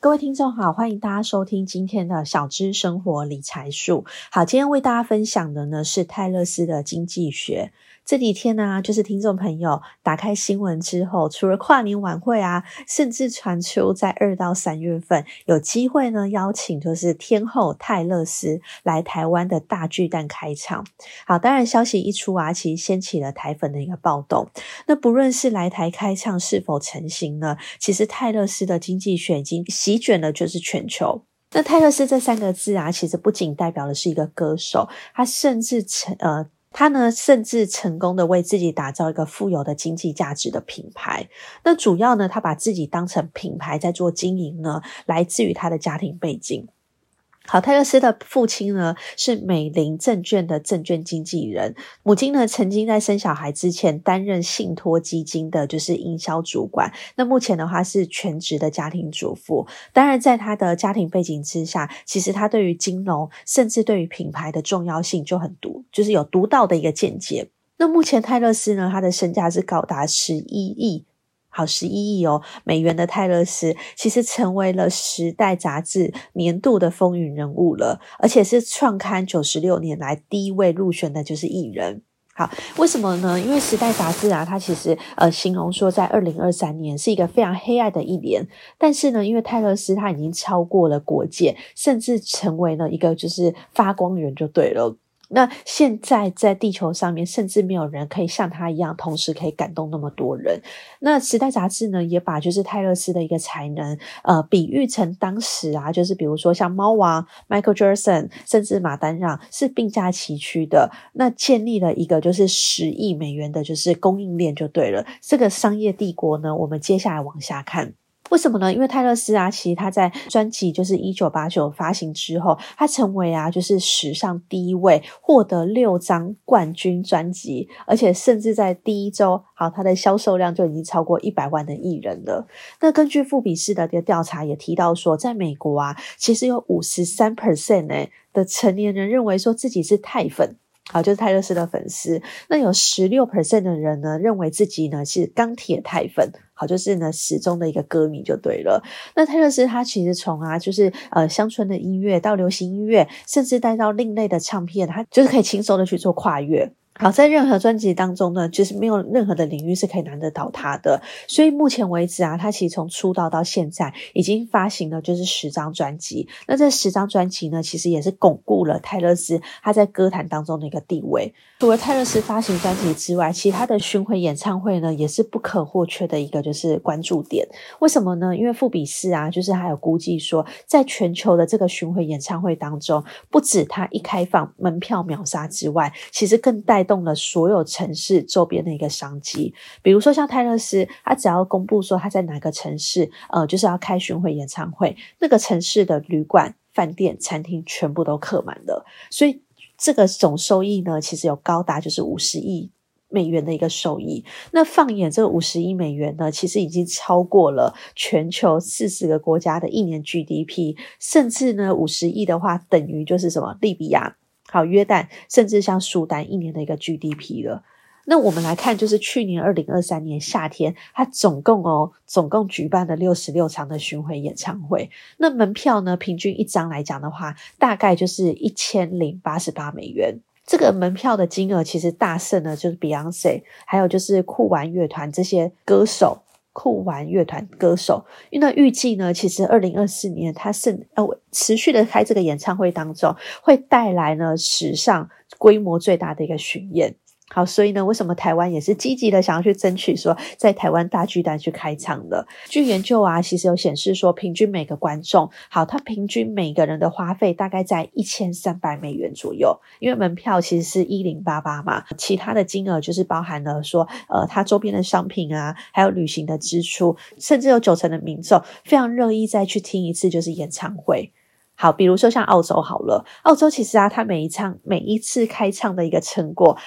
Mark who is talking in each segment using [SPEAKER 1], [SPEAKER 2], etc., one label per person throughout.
[SPEAKER 1] 各位听众好，欢迎大家收听今天的小资生活理财术。好，今天为大家分享的呢是泰勒斯的经济学。这几天呢、就是听众朋友打开新闻之后，除了跨年晚会啊，甚至传出在二到三月份有机会呢邀请就是天后泰勒斯来台湾的大巨蛋开场。好，当然消息一出啊，其实掀起了台粉的一个暴动。那不论是来台开唱是否成型呢，其实泰勒斯的经济学已经席卷的就是全球。那泰勒斯这三个字啊，其实不仅代表的是一个歌手，他甚至成呃。他呢，甚至成功的为自己打造一个富有的经济价值的品牌。那主要呢，他把自己当成品牌在做经营呢，来自于他的家庭背景。好，泰勒斯的父亲呢是美林证券的证券经纪人，母亲呢曾经在生小孩之前担任信托基金的，就是营销主管。那目前的话是全职的家庭主妇。当然，在他的家庭背景之下，其实他对于金融，甚至对于品牌的重要性就很独，就是有独到的一个见解。那目前泰勒斯呢，他的身价是高达十一亿。好，十一亿哦美元的泰勒斯，其实成为了《时代》杂志年度的风云人物了，而且是创刊九十六年来第一位入选的就是艺人。好，为什么呢？因为《时代》杂志啊，它其实呃形容说，在二零二三年是一个非常黑暗的一年，但是呢，因为泰勒斯他已经超过了国界，甚至成为了一个就是发光源，就对了。那现在在地球上面，甚至没有人可以像他一样，同时可以感动那么多人。那《时代》杂志呢，也把就是泰勒斯的一个才能，呃，比喻成当时啊，就是比如说像猫王、Michael Jackson，甚至马丹让是并驾齐驱的。那建立了一个就是十亿美元的，就是供应链就对了。这个商业帝国呢，我们接下来往下看。为什么呢？因为泰勒斯啊，其实他在专辑就是一九八九发行之后，他成为啊就是史上第一位获得六张冠军专辑，而且甚至在第一周，好，他的销售量就已经超过一百万的艺人了。那根据富比士的这个调查也提到说，在美国啊，其实有五十三 percent 的成年人认为说自己是泰粉。好，就是泰勒斯的粉丝。那有十六 percent 的人呢，认为自己呢是钢铁泰粉。好，就是呢始终的一个歌迷就对了。那泰勒斯他其实从啊，就是呃乡村的音乐到流行音乐，甚至带到另类的唱片，他就是可以轻松的去做跨越。好，在任何专辑当中呢，就是没有任何的领域是可以难得倒他的。所以目前为止啊，他其实从出道到现在，已经发行了就是十张专辑。那这十张专辑呢，其实也是巩固了泰勒斯他在歌坛当中的一个地位。除了泰勒斯发行专辑之外，其他的巡回演唱会呢，也是不可或缺的一个就是关注点。为什么呢？因为富比士啊，就是还有估计说，在全球的这个巡回演唱会当中，不止他一开放门票秒杀之外，其实更带动了所有城市周边的一个商机，比如说像泰勒斯，他只要公布说他在哪个城市，呃，就是要开巡回演唱会，那个城市的旅馆、饭店、餐厅全部都客满了，所以这个总收益呢，其实有高达就是五十亿美元的一个收益。那放眼这个五十亿美元呢，其实已经超过了全球四十个国家的一年 GDP，甚至呢，五十亿的话等于就是什么利比亚。好，约旦甚至像苏丹一年的一个 GDP 了。那我们来看，就是去年二零二三年夏天，它总共哦，总共举办了六十六场的巡回演唱会。那门票呢，平均一张来讲的话，大概就是一千零八十八美元。这个门票的金额其实大胜呢，就是 Beyonce，还有就是酷玩乐团这些歌手。酷玩乐团歌手，因为预计呢，其实二零二四年他是呃持续的开这个演唱会当中，会带来呢史上规模最大的一个巡演。好，所以呢，为什么台湾也是积极的想要去争取说，在台湾大巨蛋去开唱的？据研究啊，其实有显示说，平均每个观众，好，他平均每个人的花费大概在一千三百美元左右。因为门票其实是一零八八嘛，其他的金额就是包含了说，呃，他周边的商品啊，还有旅行的支出，甚至有九成的民众非常乐意再去听一次就是演唱会。好，比如说像澳洲好了，澳洲其实啊，他每一场每一次开唱的一个成果。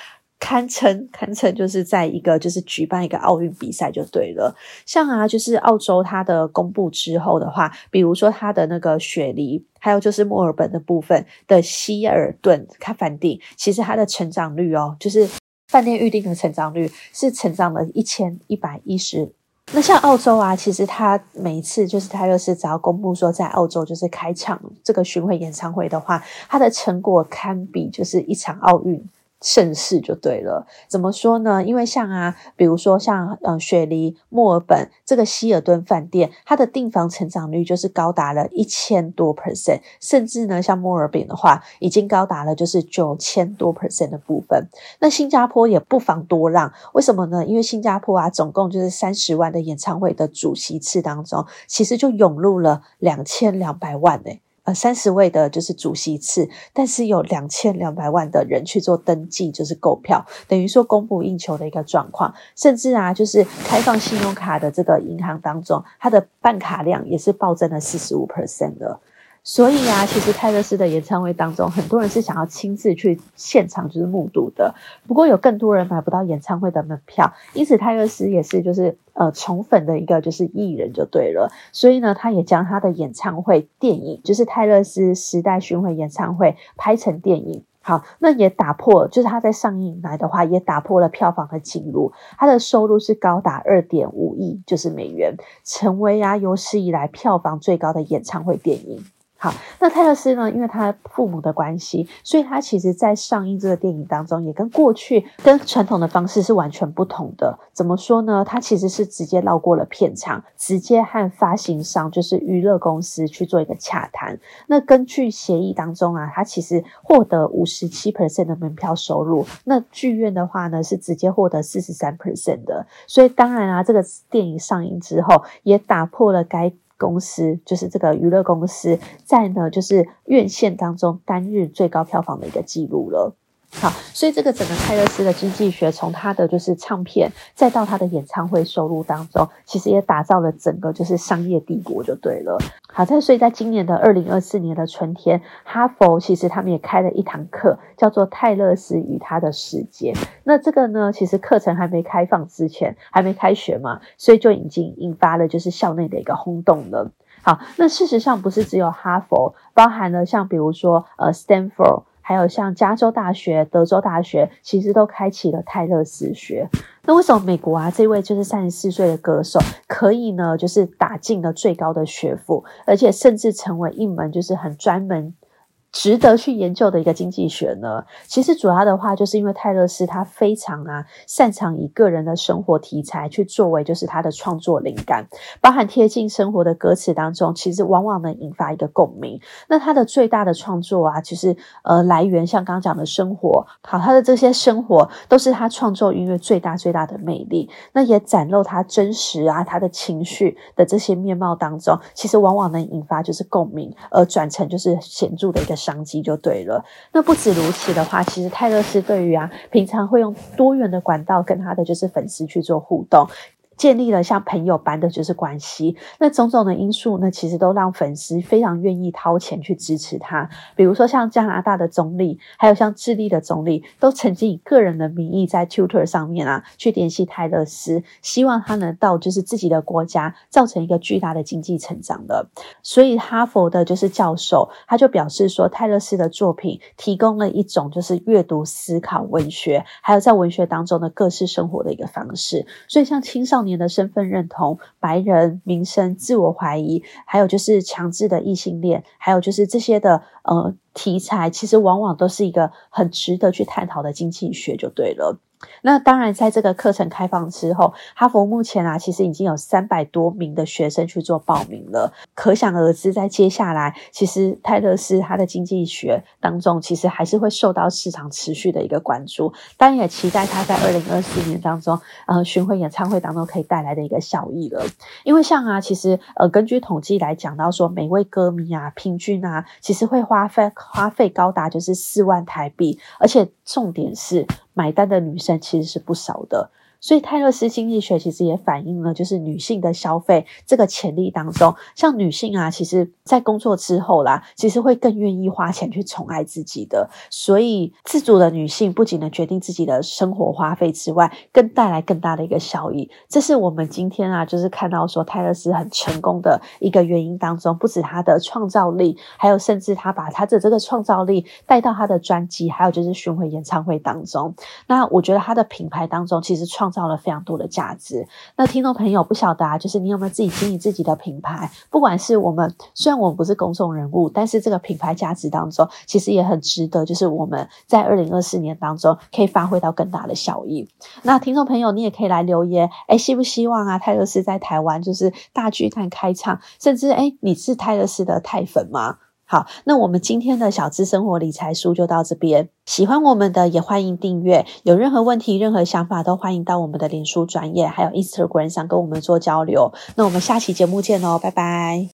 [SPEAKER 1] 堪称堪称就是在一个就是举办一个奥运比赛就对了。像啊，就是澳洲它的公布之后的话，比如说它的那个雪梨，还有就是墨尔本的部分的希尔顿开饭店，其实它的成长率哦，就是饭店预定的成长率是成长了一千一百一十。那像澳洲啊，其实它每一次就是泰勒丝只要公布说在澳洲就是开场这个巡回演唱会的话，它的成果堪比就是一场奥运。盛世就对了，怎么说呢？因为像啊，比如说像嗯雪梨、墨尔本这个希尔顿饭店，它的订房成长率就是高达了一千多 percent，甚至呢，像墨尔本的话，已经高达了就是九千多 percent 的部分。那新加坡也不妨多让，为什么呢？因为新加坡啊，总共就是三十万的演唱会的主席次当中，其实就涌入了两千两百万呢、呃，三十位的就是主席次，但是有两千两百万的人去做登记，就是购票，等于说供不应求的一个状况。甚至啊，就是开放信用卡的这个银行当中，它的办卡量也是暴增了四十五 percent 的。所以啊，其实泰勒斯的演唱会当中，很多人是想要亲自去现场就是目睹的。不过有更多人买不到演唱会的门票，因此泰勒斯也是就是呃宠粉的一个就是艺人就对了。所以呢，他也将他的演唱会电影，就是泰勒斯时代巡回演唱会拍成电影。好，那也打破，就是他在上映来的话，也打破了票房的记录。他的收入是高达二点五亿就是美元，成为啊有史以来票房最高的演唱会电影。好，那泰勒斯呢？因为他父母的关系，所以他其实在上映这个电影当中，也跟过去跟传统的方式是完全不同的。怎么说呢？他其实是直接绕过了片场，直接和发行商，就是娱乐公司去做一个洽谈。那根据协议当中啊，他其实获得五十七 percent 的门票收入。那剧院的话呢，是直接获得四十三 percent 的。所以当然啊，这个电影上映之后，也打破了该。公司就是这个娱乐公司，在呢就是院线当中单日最高票房的一个记录了。好，所以这个整个泰勒斯的经济学，从他的就是唱片，再到他的演唱会收入当中，其实也打造了整个就是商业帝国就对了。好在，所以在今年的二零二四年的春天，哈佛其实他们也开了一堂课，叫做《泰勒斯与他的世界》。那这个呢，其实课程还没开放之前，还没开学嘛，所以就已经引发了就是校内的一个轰动了。好，那事实上不是只有哈佛，包含了像比如说呃，Stanford。还有像加州大学、德州大学，其实都开启了泰勒斯学。那为什么美国啊，这位就是三十四岁的歌手，可以呢，就是打进了最高的学府，而且甚至成为一门就是很专门。值得去研究的一个经济学呢，其实主要的话就是因为泰勒斯他非常啊擅长以个人的生活题材去作为就是他的创作灵感，包含贴近生活的歌词当中，其实往往能引发一个共鸣。那他的最大的创作啊，其实呃来源像刚刚讲的生活，好，他的这些生活都是他创作音乐最大最大的魅力。那也展露他真实啊他的情绪的这些面貌当中，其实往往能引发就是共鸣，而转成就是显著的一个。商机就对了。那不止如此的话，其实泰勒斯对于啊，平常会用多元的管道跟他的就是粉丝去做互动。建立了像朋友般的就是关系，那种种的因素呢，其实都让粉丝非常愿意掏钱去支持他。比如说像加拿大的总理，还有像智利的总理，都曾经以个人的名义在 Twitter 上面啊去联系泰勒斯，希望他能到就是自己的国家，造成一个巨大的经济成长的。所以哈佛的就是教授，他就表示说，泰勒斯的作品提供了一种就是阅读、思考、文学，还有在文学当中的各式生活的一个方式。所以像青少年的身份认同、白人、名声、自我怀疑，还有就是强制的异性恋，还有就是这些的呃题材，其实往往都是一个很值得去探讨的经济学，就对了。那当然，在这个课程开放之后，哈佛目前啊，其实已经有三百多名的学生去做报名了。可想而知，在接下来，其实泰勒斯他的经济学当中，其实还是会受到市场持续的一个关注。当然，也期待他在二零二四年当中，呃，巡回演唱会当中可以带来的一个效益了。因为像啊，其实呃，根据统计来讲到说，每位歌迷啊，平均啊，其实会花费花费高达就是四万台币，而且重点是。买单的女生其实是不少的，所以泰勒斯经济学其实也反映了，就是女性的消费这个潜力当中，像女性啊，其实在工作之后啦，其实会更愿意花钱去宠爱自己的。所以自主的女性不仅能决定自己的生活花费之外，更带来更大的一个效益。这是我们今天啊，就是看到说泰勒斯很成功的一个原因当中，不止她的创造力，还有甚至她把她的这个创造力带到她的专辑，还有就是巡回演唱会当中。那我觉得她的品牌当中其实创造了非常多的价值。那听众朋友不晓得啊，就是你有没有自己经营自己的品牌？不管是我们虽然我们不是公众人物，但是这个品牌价值当中其实也很值得，就是我们在二零二四年当中可以发挥到更大的效益。那听众朋友，你也可以来留言，诶，希不希望啊泰勒斯在台湾就是大巨蛋开唱，甚至诶，你是泰勒斯的泰粉吗？好，那我们今天的小资生活理财书就到这边。喜欢我们的也欢迎订阅，有任何问题、任何想法都欢迎到我们的脸书专页还有 Instagram 上跟我们做交流。那我们下期节目见喽，拜拜。